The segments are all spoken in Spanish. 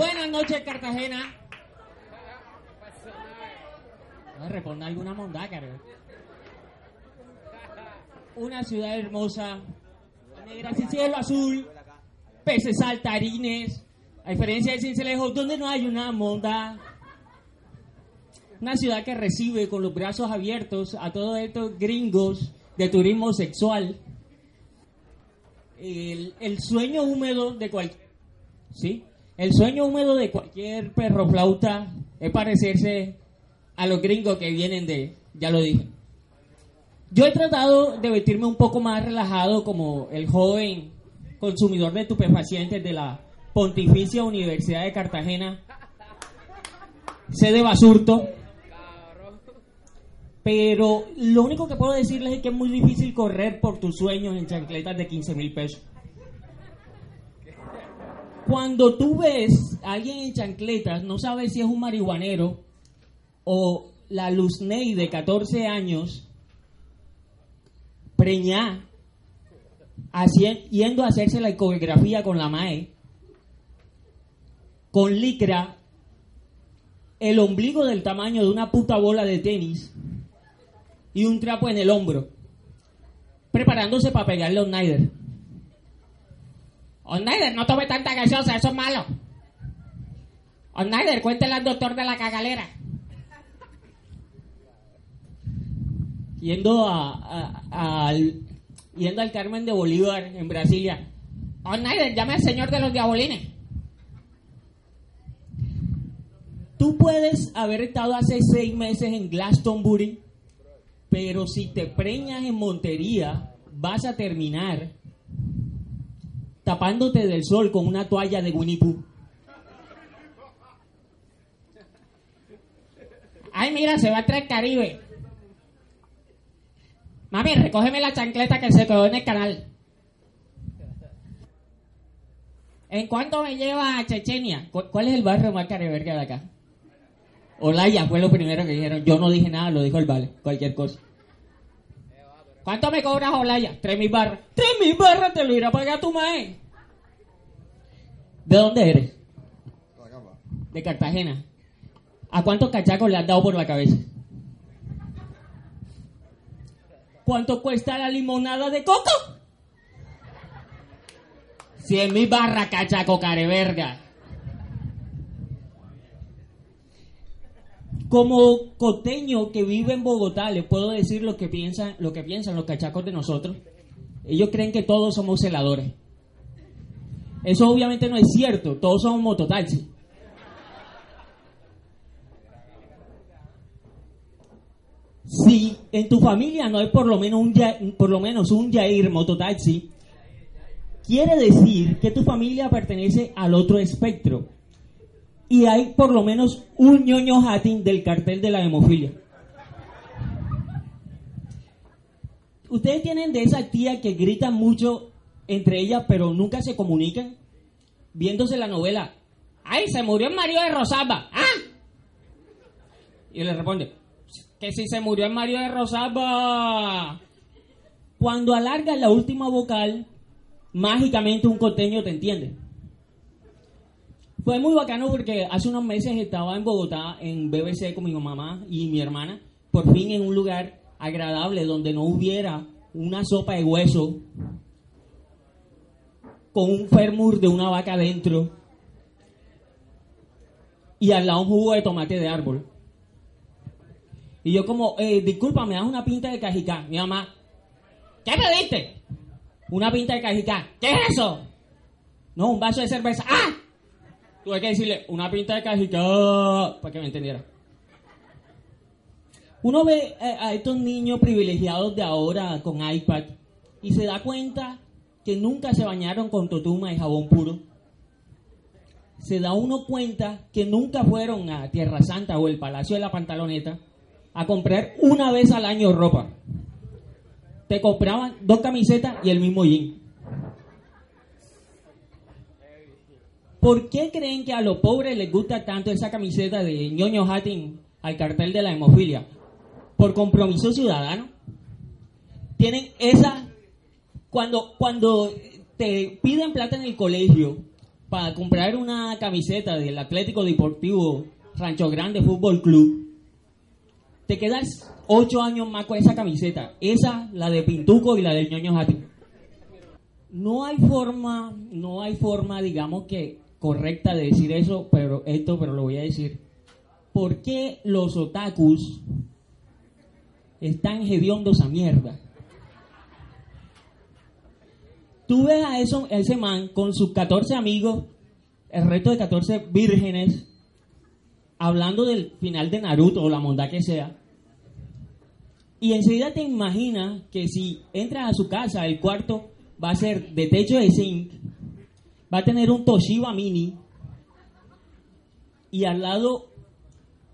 Buenas noches, Cartagena. Voy a responder alguna mondá, caro. Una ciudad hermosa, negra sin cielo azul, peces saltarines, a diferencia de Cincelejo, donde no hay una monda. Una ciudad que recibe con los brazos abiertos a todos estos gringos de turismo sexual. El, el sueño húmedo de cualquier... ¿Sí? El sueño húmedo de cualquier perro flauta es parecerse a los gringos que vienen de, ya lo dije. Yo he tratado de vestirme un poco más relajado como el joven consumidor de estupefacientes de la Pontificia Universidad de Cartagena, sede Basurto. Pero lo único que puedo decirles es que es muy difícil correr por tus sueños en chancletas de 15 mil pesos. Cuando tú ves a alguien en chancletas, no sabes si es un marihuanero o la Luzney de 14 años, preñá, yendo a hacerse la ecografía con la MAE, con licra, el ombligo del tamaño de una puta bola de tenis y un trapo en el hombro, preparándose para pegarle a Snyder. Snyder, no tome tanta gaseosa, eso es malo. Snyder, cuéntele al doctor de la cagalera. Yendo a, a- yendo al Carmen de Bolívar en Brasilia. Snyder, llame al señor de los diabolines. Tú puedes haber estado hace seis meses en Glastonbury, pero si te preñas en Montería, vas a terminar tapándote del sol con una toalla de Winnie Pooh. Ay, mira, se va a traer Caribe. Mami, recógeme la chancleta que se quedó en el canal. ¿En cuánto me lleva a Chechenia? ¿Cu- ¿Cuál es el barrio más careverga de acá? Olaya fue lo primero que dijeron. Yo no dije nada, lo dijo el vale. Cualquier cosa. ¿Cuánto me cobras, Olaya? Tres mil barras. Tres mil barras te lo irá a pagar tu mae. ¿De dónde eres? De Cartagena. ¿A cuántos cachacos le has dado por la cabeza? ¿Cuánto cuesta la limonada de coco? Cien mil barras, cachaco careverga. Como coteño que vive en Bogotá, le puedo decir lo que piensan, lo que piensan los cachacos de nosotros. Ellos creen que todos somos celadores. Eso obviamente no es cierto, todos somos mototaxi. Si en tu familia no hay por lo menos un, por lo menos un Yair mototaxi, quiere decir que tu familia pertenece al otro espectro. Y hay por lo menos un ñoño hatin del cartel de la hemofilia. Ustedes tienen de esa tía que gritan mucho entre ellas, pero nunca se comunican, viéndose la novela. ¡Ay, se murió el marido de Rosalba! ¡Ah! Y le responde, que si se murió el marido de Rosalba. Cuando alargas la última vocal, mágicamente un costeño te entiende. Fue muy bacano porque hace unos meses estaba en Bogotá, en BBC con mi mamá y mi hermana, por fin en un lugar agradable donde no hubiera una sopa de hueso con un fémur de una vaca adentro y al lado un jugo de tomate de árbol. Y yo como, eh, disculpa, me das una pinta de cajicá. Mi mamá, ¿qué pediste? Una pinta de cajicá. ¿Qué es eso? No, un vaso de cerveza. ¡Ah! Tuve que decirle, una pinta de cajicá, para que me entendiera. Uno ve eh, a estos niños privilegiados de ahora con iPad y se da cuenta que nunca se bañaron con totuma y jabón puro, se da uno cuenta que nunca fueron a Tierra Santa o el Palacio de la Pantaloneta a comprar una vez al año ropa. Te compraban dos camisetas y el mismo jean. ¿Por qué creen que a los pobres les gusta tanto esa camiseta de ñoño Hatting al cartel de la hemofilia? Por compromiso ciudadano. Tienen esa... Cuando, cuando te piden plata en el colegio para comprar una camiseta del Atlético Deportivo Rancho Grande Fútbol Club, te quedas ocho años más con esa camiseta. Esa, la de Pintuco y la del ñoño Hatting. No hay forma, no hay forma, digamos que correcta de decir eso, pero esto, pero lo voy a decir. ¿Por qué los otakus están hediondos a mierda? Tú ves a, eso, a ese man con sus 14 amigos, el resto de 14 vírgenes, hablando del final de Naruto o la mondad que sea. Y enseguida te imaginas que si entras a su casa, el cuarto va a ser de techo de zinc, va a tener un Toshiba Mini y al lado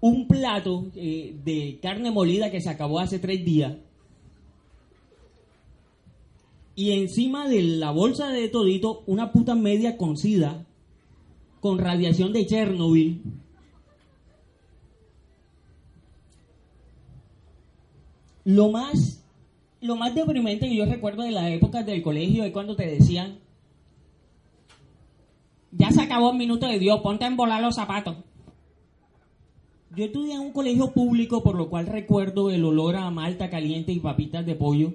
un plato eh, de carne molida que se acabó hace tres días. Y encima de la bolsa de todito, una puta media con sida, con radiación de Chernobyl. Lo más, lo más deprimente que yo recuerdo de las épocas del colegio es cuando te decían, ya se acabó el minuto de Dios, ponte a embolar los zapatos. Yo estudié en un colegio público, por lo cual recuerdo el olor a malta caliente y papitas de pollo.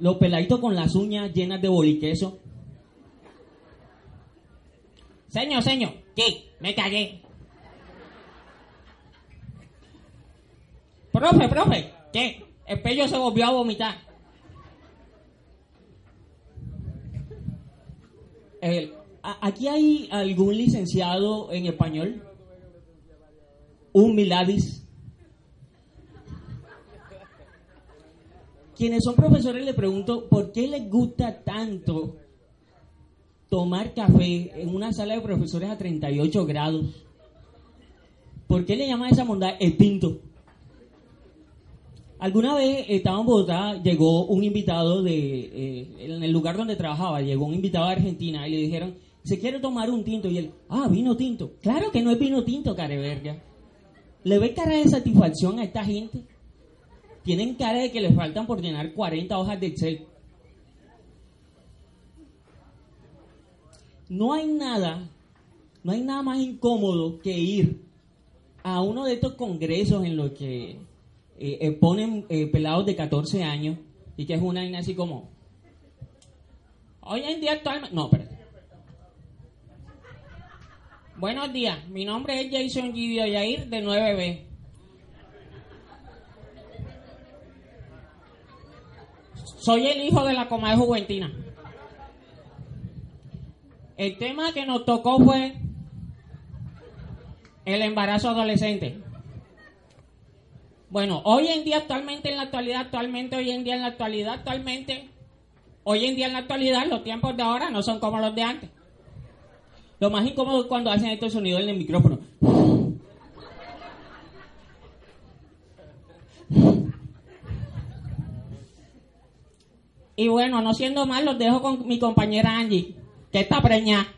Los peladitos con las uñas llenas de boliqueso. Señor, señor, ¿qué? Me cagué. Profe, profe, ¿qué? El pello se volvió a vomitar. El, ¿Aquí hay algún licenciado en español? ¿Un Miladis? Quienes son profesores le pregunto, ¿por qué les gusta tanto tomar café en una sala de profesores a 38 grados? ¿Por qué le llaman esa mondad el tinto? Alguna vez estaba en Bogotá, llegó un invitado de, eh, en el lugar donde trabajaba, llegó un invitado de Argentina y le dijeron, se quiere tomar un tinto. Y él, ah, vino tinto. Claro que no es vino tinto, careverga. ¿Le ve cara de satisfacción a esta gente? Tienen cara de que les faltan por llenar 40 hojas de Excel. No hay nada, no hay nada más incómodo que ir a uno de estos congresos en los que eh, ponen eh, pelados de 14 años y que es una vaina así como hoy en día actualmente no espérate. Buenos días mi nombre es Jason Gidio Yair de 9B soy el hijo de la comadre juventina el tema que nos tocó fue el embarazo adolescente bueno, hoy en día, actualmente, en la actualidad, actualmente, hoy en día, en la actualidad, actualmente, hoy en día, en la actualidad, los tiempos de ahora no son como los de antes. Lo más incómodo es cuando hacen estos sonidos en el micrófono. Y bueno, no siendo mal, los dejo con mi compañera Angie, que está preñada.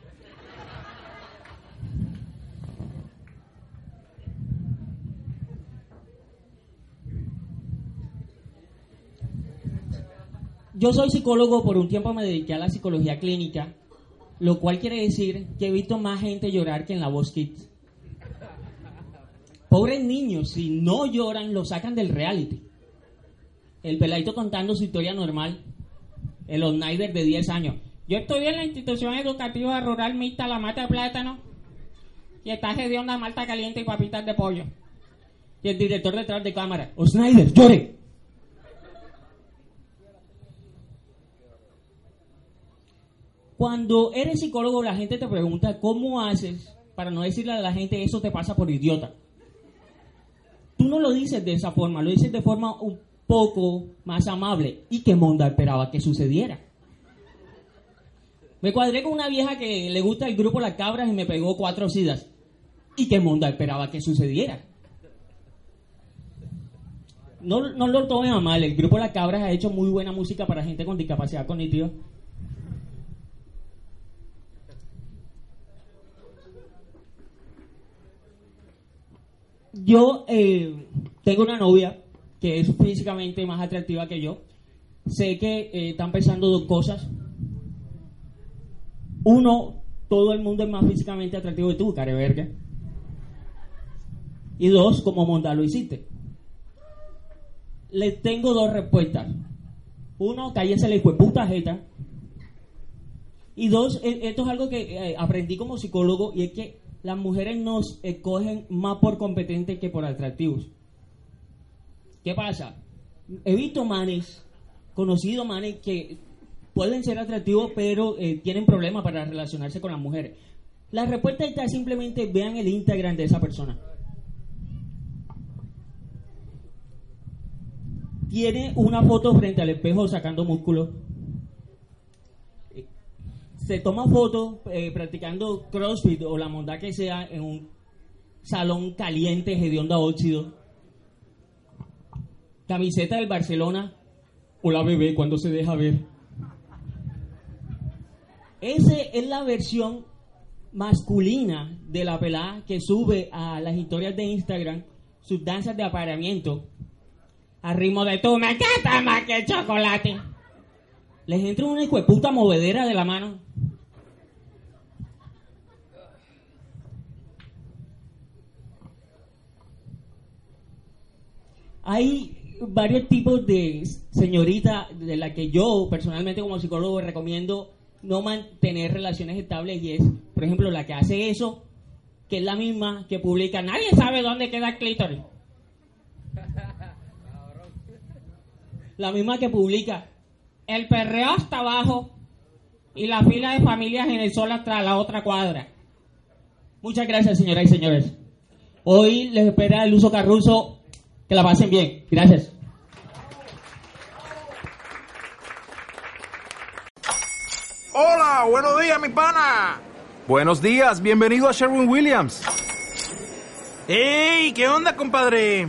Yo soy psicólogo, por un tiempo me dediqué a la psicología clínica, lo cual quiere decir que he visto más gente llorar que en la voz Kids. Pobres niños, si no lloran, lo sacan del reality. El peladito contando su historia normal, el Osnider de 10 años. Yo estudié en la institución educativa rural mixta La Mata de Plátano y está de onda malta caliente y papitas de pollo. Y el director detrás de cámara, Osnider, llore. Cuando eres psicólogo, la gente te pregunta cómo haces para no decirle a la gente eso te pasa por idiota. Tú no lo dices de esa forma, lo dices de forma un poco más amable y que Monda esperaba que sucediera. Me cuadré con una vieja que le gusta el grupo Las Cabras y me pegó cuatro sidas y que Monda esperaba que sucediera. No, no lo tomen a mal, el grupo Las Cabras ha hecho muy buena música para gente con discapacidad cognitiva. Yo eh, tengo una novia que es físicamente más atractiva que yo. Sé que eh, están pensando dos cosas. Uno, todo el mundo es más físicamente atractivo que tú, careverga. Y dos, como Monda lo hiciste. Les tengo dos respuestas. Uno, cállense la puta jeta. Y dos, e, esto es algo que eh, aprendí como psicólogo y es que las mujeres nos escogen más por competentes que por atractivos. ¿Qué pasa? He visto manes, conocido manes que pueden ser atractivos, pero eh, tienen problemas para relacionarse con las mujeres. La respuesta está simplemente vean el Instagram de esa persona. Tiene una foto frente al espejo sacando músculo. Se toma fotos eh, practicando CrossFit o la monda que sea en un salón caliente, hedionda óxido Camiseta del Barcelona. Hola bebé, cuando se deja ver. Esa es la versión masculina de la pelada que sube a las historias de Instagram sus danzas de apareamiento a ritmo de tú me encanta más que el chocolate. Les entra una puta movedera de la mano. Hay varios tipos de señorita de la que yo personalmente como psicólogo recomiendo no mantener relaciones estables y es, por ejemplo, la que hace eso, que es la misma que publica, nadie sabe dónde queda el clítoris. La misma que publica, el perreo hasta abajo y la fila de familias en el sol hasta la otra cuadra. Muchas gracias, señoras y señores. Hoy les espera el uso carruso que la pasen bien. Gracias. Hola, buenos días, mi pana. Buenos días, bienvenido a Sherwin Williams. ¡Ey! ¿Qué onda, compadre?